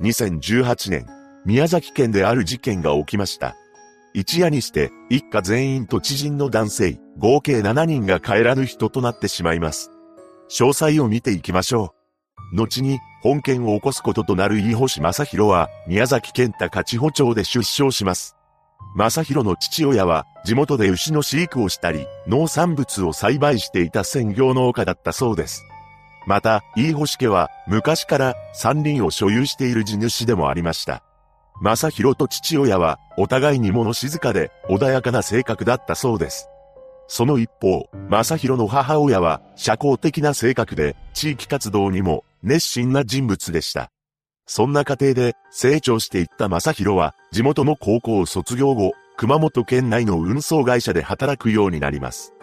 2018年、宮崎県である事件が起きました。一夜にして一家全員と知人の男性、合計7人が帰らぬ人となってしまいます。詳細を見ていきましょう。後に本件を起こすこととなる飯星正宏は宮崎県高千穂町で出生します。正宏の父親は地元で牛の飼育をしたり農産物を栽培していた専業農家だったそうです。また、飯星家は昔から山林を所有している地主でもありました。正宏と父親はお互いに物静かで穏やかな性格だったそうです。その一方、正宏の母親は社交的な性格で地域活動にも熱心な人物でした。そんな過程で成長していった正宏は地元の高校を卒業後、熊本県内の運送会社で働くようになります。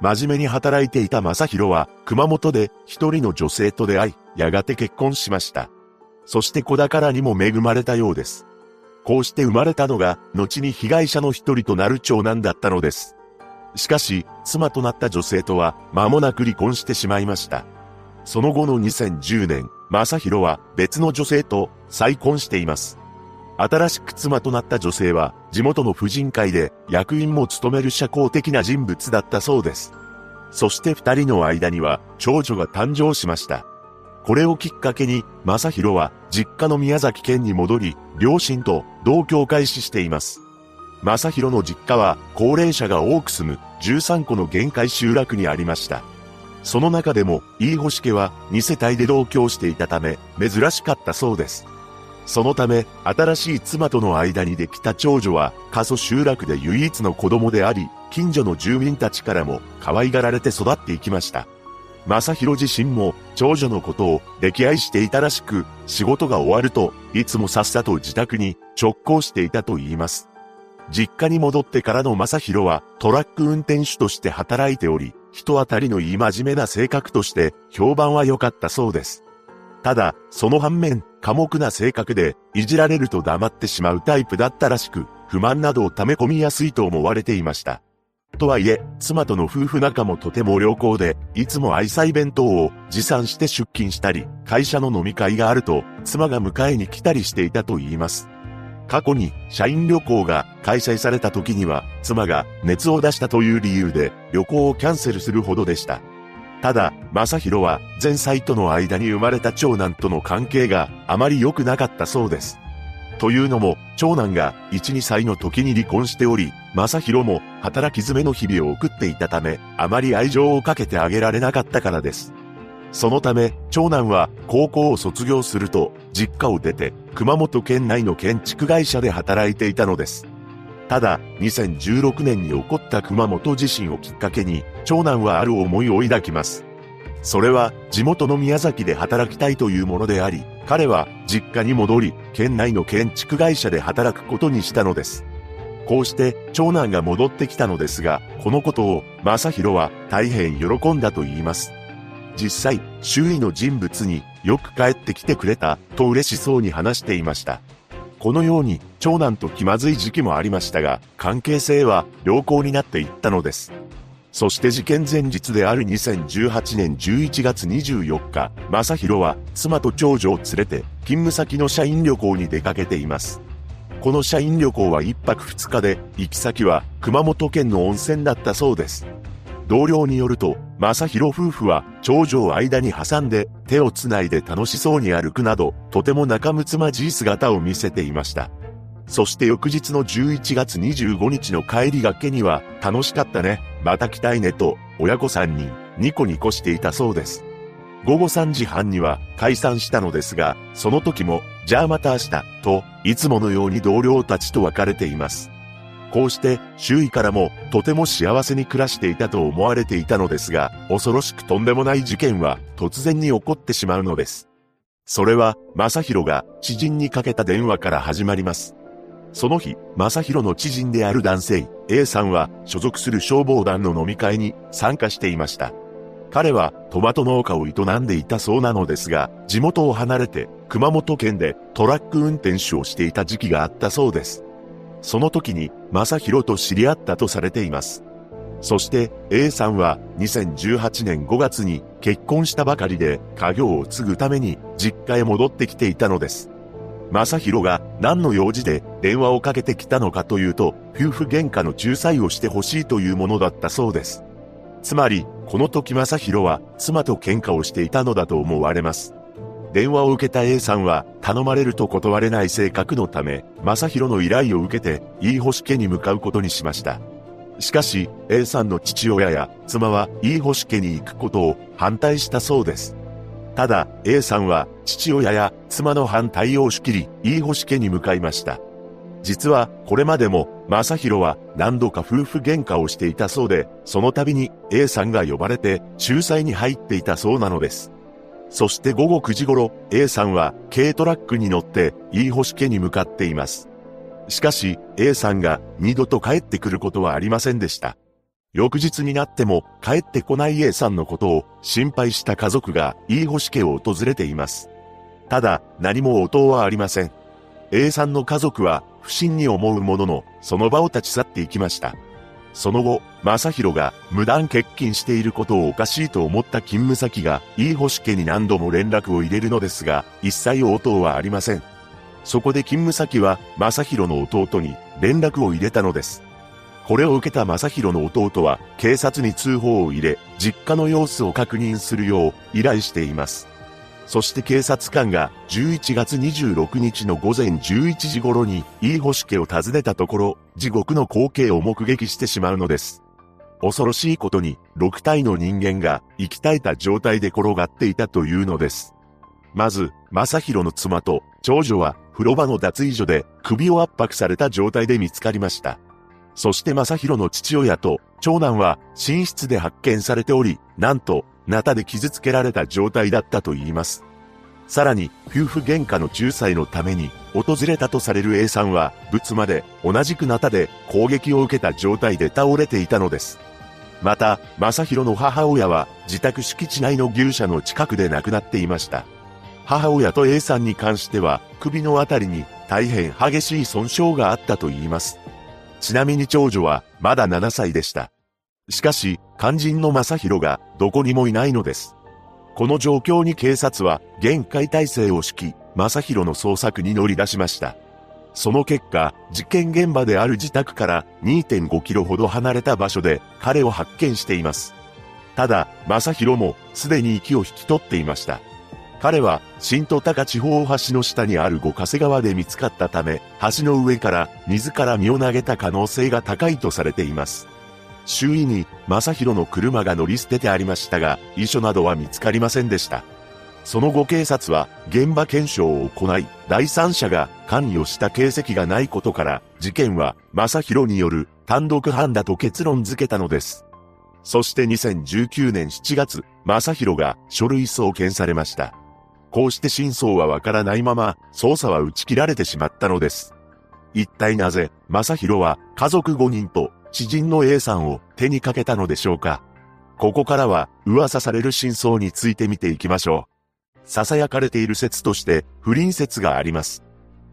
真面目に働いていた正宏は熊本で一人の女性と出会い、やがて結婚しました。そして子宝にも恵まれたようです。こうして生まれたのが、後に被害者の一人となる長男だったのです。しかし、妻となった女性とは、間もなく離婚してしまいました。その後の2010年、正宏は別の女性と再婚しています。新しく妻となった女性は、地元の婦人会で役員も務める社交的な人物だったそうです。そして二人の間には、長女が誕生しました。これをきっかけに、正宏は実家の宮崎県に戻り、両親と同居を開始しています。正宏の実家は高齢者が多く住む13個の限界集落にありました。その中でも、飯星家は2世帯で同居していたため、珍しかったそうです。そのため、新しい妻との間にできた長女は、過疎集落で唯一の子供であり、近所の住民たちからも可愛がられて育っていきました。正宏自身も長女のことを溺愛していたらしく、仕事が終わるといつもさっさと自宅に直行していたと言います。実家に戻ってからの正宏はトラック運転手として働いており、人当たりのいい真面目な性格として評判は良かったそうです。ただ、その反面、寡黙な性格で、いじられると黙ってしまうタイプだったらしく、不満などを溜め込みやすいと思われていました。とはいえ、妻との夫婦仲もとても良好で、いつも愛妻弁当を持参して出勤したり、会社の飲み会があると、妻が迎えに来たりしていたと言います。過去に社員旅行が開催された時には、妻が熱を出したという理由で旅行をキャンセルするほどでした。ただ、正宏は前妻との間に生まれた長男との関係があまり良くなかったそうです。というのも、長男が1、2歳の時に離婚しており、正宏も働き詰めの日々を送っていたため、あまり愛情をかけてあげられなかったからです。そのため、長男は高校を卒業すると、実家を出て、熊本県内の建築会社で働いていたのです。ただ、2016年に起こった熊本地震をきっかけに、長男はある思いを抱きます。それは、地元の宮崎で働きたいというものであり、彼は実家に戻り、県内の建築会社で働くことにしたのです。こうして長男が戻ってきたのですが、このことを正宏は大変喜んだと言います。実際、周囲の人物によく帰ってきてくれたと嬉しそうに話していました。このように長男と気まずい時期もありましたが、関係性は良好になっていったのです。そして事件前日である2018年11月24日、正宏は妻と長女を連れて勤務先の社員旅行に出かけています。この社員旅行は1泊2日で、行き先は熊本県の温泉だったそうです。同僚によると、正宏夫婦は長女を間に挟んで手をつないで楽しそうに歩くなど、とても仲睦まじい姿を見せていました。そして翌日の11月25日の帰りがけには、楽しかったね、また来たいねと、親子3人、ニコニコしていたそうです。午後3時半には解散したのですが、その時も、じゃあまた明日、と、いつものように同僚たちと別れています。こうして、周囲からも、とても幸せに暮らしていたと思われていたのですが、恐ろしくとんでもない事件は、突然に起こってしまうのです。それは、正宏が知人にかけた電話から始まります。その日、正宏の知人である男性、A さんは所属する消防団の飲み会に参加していました。彼はトマト農家を営んでいたそうなのですが、地元を離れて熊本県でトラック運転手をしていた時期があったそうです。その時に正宏と知り合ったとされています。そして A さんは2018年5月に結婚したばかりで家業を継ぐために実家へ戻ってきていたのです。正宏が何の用事で電話をかけてきたのかというと、夫婦喧嘩の仲裁をしてほしいというものだったそうです。つまり、この時正宏は妻と喧嘩をしていたのだと思われます。電話を受けた A さんは頼まれると断れない性格のため、正宏の依頼を受けて、飯星家に向かうことにしました。しかし、A さんの父親や妻は飯星家に行くことを反対したそうです。ただ、A さんは父親や妻の反対を押し切り、飯星家に向かいました。実は、これまでも、正宏は何度か夫婦喧嘩をしていたそうで、その度に A さんが呼ばれて、仲裁に入っていたそうなのです。そして午後9時頃、A さんは軽トラックに乗って、飯星家に向かっています。しかし、A さんが二度と帰ってくることはありませんでした。翌日になっても帰ってこない A さんのことを心配した家族が飯星家を訪れています。ただ、何も応答はありません。A さんの家族は不審に思うものの、その場を立ち去っていきました。その後、正宏が無断欠勤していることをおかしいと思った勤務先が、飯星家に何度も連絡を入れるのですが、一切応答はありません。そこで勤務先は、正宏の弟に連絡を入れたのです。これを受けた正宏の弟は、警察に通報を入れ、実家の様子を確認するよう依頼しています。そして警察官が11月26日の午前11時頃に飯星家を訪ねたところ、地獄の光景を目撃してしまうのです。恐ろしいことに、6体の人間が生き絶えた状態で転がっていたというのです。まず、正宏の妻と長女は風呂場の脱衣所で首を圧迫された状態で見つかりました。そして正宏の父親と長男は寝室で発見されており、なんとナタで傷つけられた状態だったと言います。さらに、夫婦喧嘩の仲裁のために、訪れたとされる A さんは、仏間で、同じくナタで攻撃を受けた状態で倒れていたのです。また、正宏の母親は、自宅敷地内の牛舎の近くで亡くなっていました。母親と A さんに関しては、首のあたりに大変激しい損傷があったと言います。ちなみに長女は、まだ7歳でした。しかし、肝心の正宏がどこにもいないのです。この状況に警察は限界体制を敷き、正宏の捜索に乗り出しました。その結果、事件現場である自宅から2.5キロほど離れた場所で彼を発見しています。ただ、正宏もすでに息を引き取っていました。彼は新都高地方橋の下にある五ヶ瀬川で見つかったため、橋の上から自ら身を投げた可能性が高いとされています。周囲に正宏の車が乗り捨ててありましたが、遺書などは見つかりませんでした。その後警察は現場検証を行い、第三者が関与した形跡がないことから、事件は正宏による単独犯だと結論付けたのです。そして2019年7月、正宏が書類送検されました。こうして真相はわからないまま、捜査は打ち切られてしまったのです。一体なぜ、正宏は家族5人と知人の A さんを手にかけたのでしょうかここからは噂される真相について見ていきましょう。囁かれている説として不倫説があります。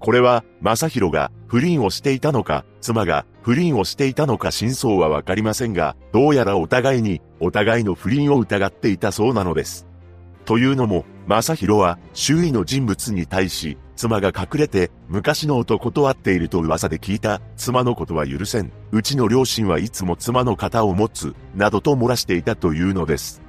これは、正宏が不倫をしていたのか、妻が不倫をしていたのか真相はわかりませんが、どうやらお互いに、お互いの不倫を疑っていたそうなのです。というのも、正宏は周囲の人物に対し、妻が隠れて昔の男と会っていると噂で聞いた妻のことは許せん。うちの両親はいつも妻の肩を持つ、などと漏らしていたというのです。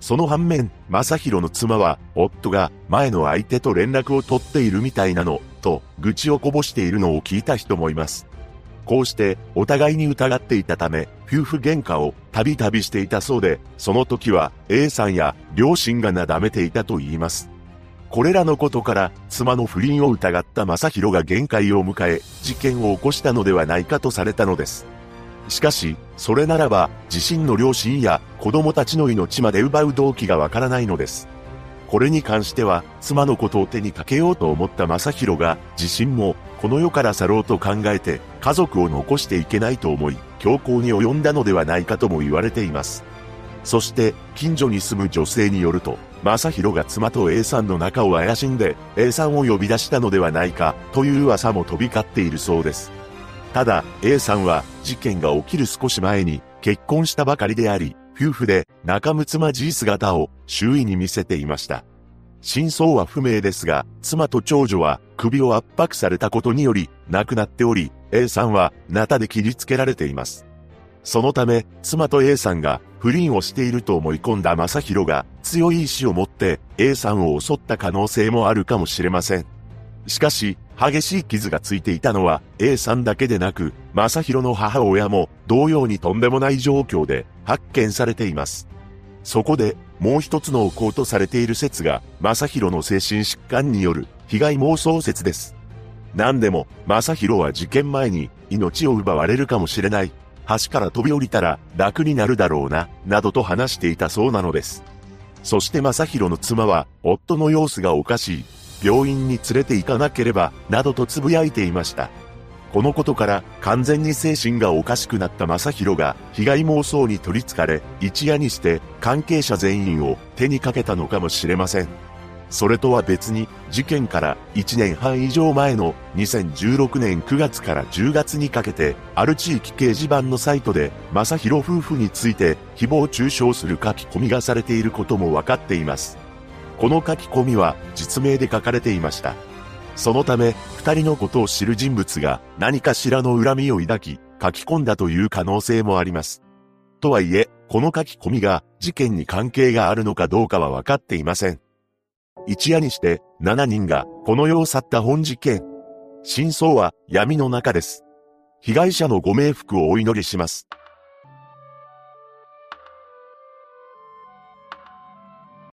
その反面、正宏の妻は、夫が前の相手と連絡を取っているみたいなの、と愚痴をこぼしているのを聞いた人もいます。こうしてお互いに疑っていたため、夫婦喧嘩をたびたびしていたそうで、その時は A さんや両親がなだめていたと言います。これらのことから、妻の不倫を疑った正宏が限界を迎え、事件を起こしたのではないかとされたのです。しかし、それならば、自身の両親や子供たちの命まで奪う動機がわからないのです。これに関しては、妻のことを手にかけようと思った正宏が、自身も、この世から去ろうと考えて、家族を残していけないと思い、強行に及んだのではないかとも言われています。そして、近所に住む女性によると、正宏が妻と A さんの仲を怪しんで、A さんを呼び出したのではないか、という噂も飛び交っているそうです。ただ、A さんは、事件が起きる少し前に、結婚したばかりであり、夫婦で仲睦まじい姿を周囲に見せていました。真相は不明ですが、妻と長女は首を圧迫されたことにより亡くなっており、A さんはナタで切りつけられています。そのため、妻と A さんが不倫をしていると思い込んだ正宏が強い意志を持って A さんを襲った可能性もあるかもしれません。しかし、激しい傷がついていたのは A さんだけでなく、正宏の母親も同様にとんでもない状況で発見されています。そこで、もう一つの起ことされている説が、正宏の精神疾患による被害妄想説です。何でも、正宏は事件前に命を奪われるかもしれない。橋から飛び降りたら楽になるだろうな、などと話していたそうなのです。そして正宏の妻は、夫の様子がおかしい。病院に連れて行かなければ、などと呟いていました。このことから完全に精神がおかしくなった正宏が被害妄想に取り憑かれ、一夜にして関係者全員を手にかけたのかもしれません。それとは別に事件から1年半以上前の2016年9月から10月にかけて、ある地域掲示板のサイトで正宏夫婦について誹謗中傷する書き込みがされていることも分かっています。この書き込みは実名で書かれていました。そのため、二人のことを知る人物が何かしらの恨みを抱き、書き込んだという可能性もあります。とはいえ、この書き込みが事件に関係があるのかどうかは分かっていません。一夜にして7人がこの世を去った本事件。真相は闇の中です。被害者のご冥福をお祈りします。